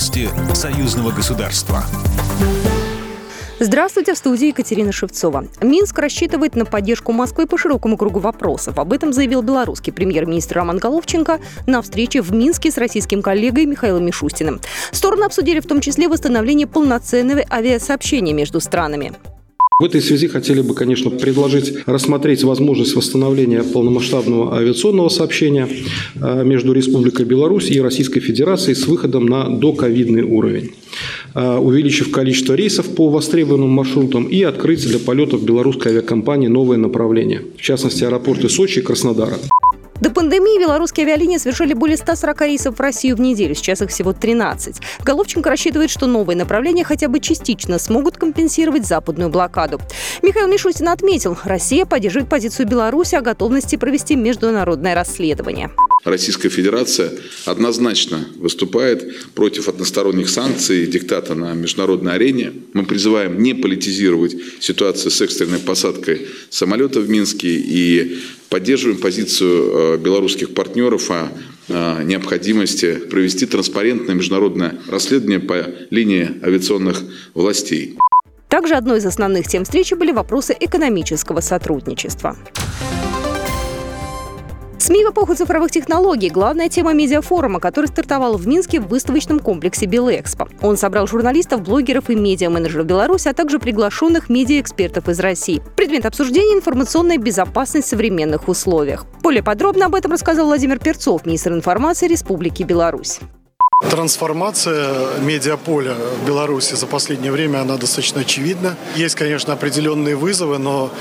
Новости союзного государства. Здравствуйте, в студии Екатерина Шевцова. Минск рассчитывает на поддержку Москвы по широкому кругу вопросов. Об этом заявил белорусский премьер-министр Роман Головченко на встрече в Минске с российским коллегой Михаилом Мишустиным. Стороны обсудили в том числе восстановление полноценного авиасообщения между странами. В этой связи хотели бы, конечно, предложить рассмотреть возможность восстановления полномасштабного авиационного сообщения э, между Республикой Беларусь и Российской Федерацией с выходом на доковидный уровень, э, увеличив количество рейсов по востребованным маршрутам и открыть для полетов белорусской авиакомпании новые направления, в частности аэропорты Сочи и Краснодара. До пандемии белорусские авиалинии совершали более 140 рейсов в Россию в неделю, сейчас их всего 13. Головченко рассчитывает, что новые направления хотя бы частично смогут компенсировать западную блокаду. Михаил Мишустин отметил, Россия поддерживает позицию Беларуси о готовности провести международное расследование. Российская Федерация однозначно выступает против односторонних санкций и диктата на международной арене. Мы призываем не политизировать ситуацию с экстренной посадкой самолета в Минске и поддерживаем позицию э, белорусских партнеров о необходимости провести транспарентное международное расследование по линии авиационных властей. Также одной из основных тем встречи были вопросы экономического сотрудничества. СМИ в эпоху цифровых технологий – главная тема медиафорума, который стартовал в Минске в выставочном комплексе Белэкспо. Он собрал журналистов, блогеров и медиа-менеджеров Беларуси, а также приглашенных медиаэкспертов из России. Предмет обсуждения – информационная безопасность в современных условиях. Более подробно об этом рассказал Владимир Перцов, министр информации Республики Беларусь. Трансформация медиаполя в Беларуси за последнее время, она достаточно очевидна. Есть, конечно, определенные вызовы, но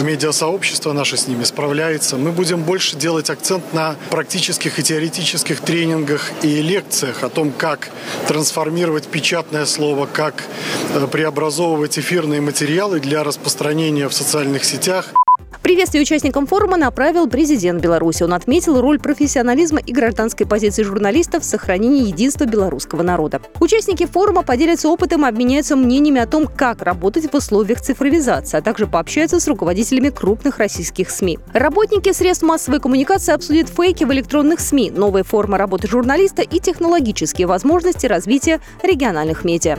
медиасообщество наше с ними справляется. Мы будем больше делать акцент на практических и теоретических тренингах и лекциях о том, как трансформировать печатное слово, как э, преобразовывать эфирные материалы для распространения в социальных сетях. Приветствие участникам форума направил президент Беларуси. Он отметил роль профессионализма и гражданской позиции журналистов в сохранении единства белорусского народа. Участники форума поделятся опытом обменяются мнениями о том, как работать в условиях цифровизации, а также пообщаются с руководителями крупных российских СМИ. Работники средств массовой коммуникации обсудят фейки в электронных СМИ, новые формы работы журналиста и технологические возможности развития региональных медиа.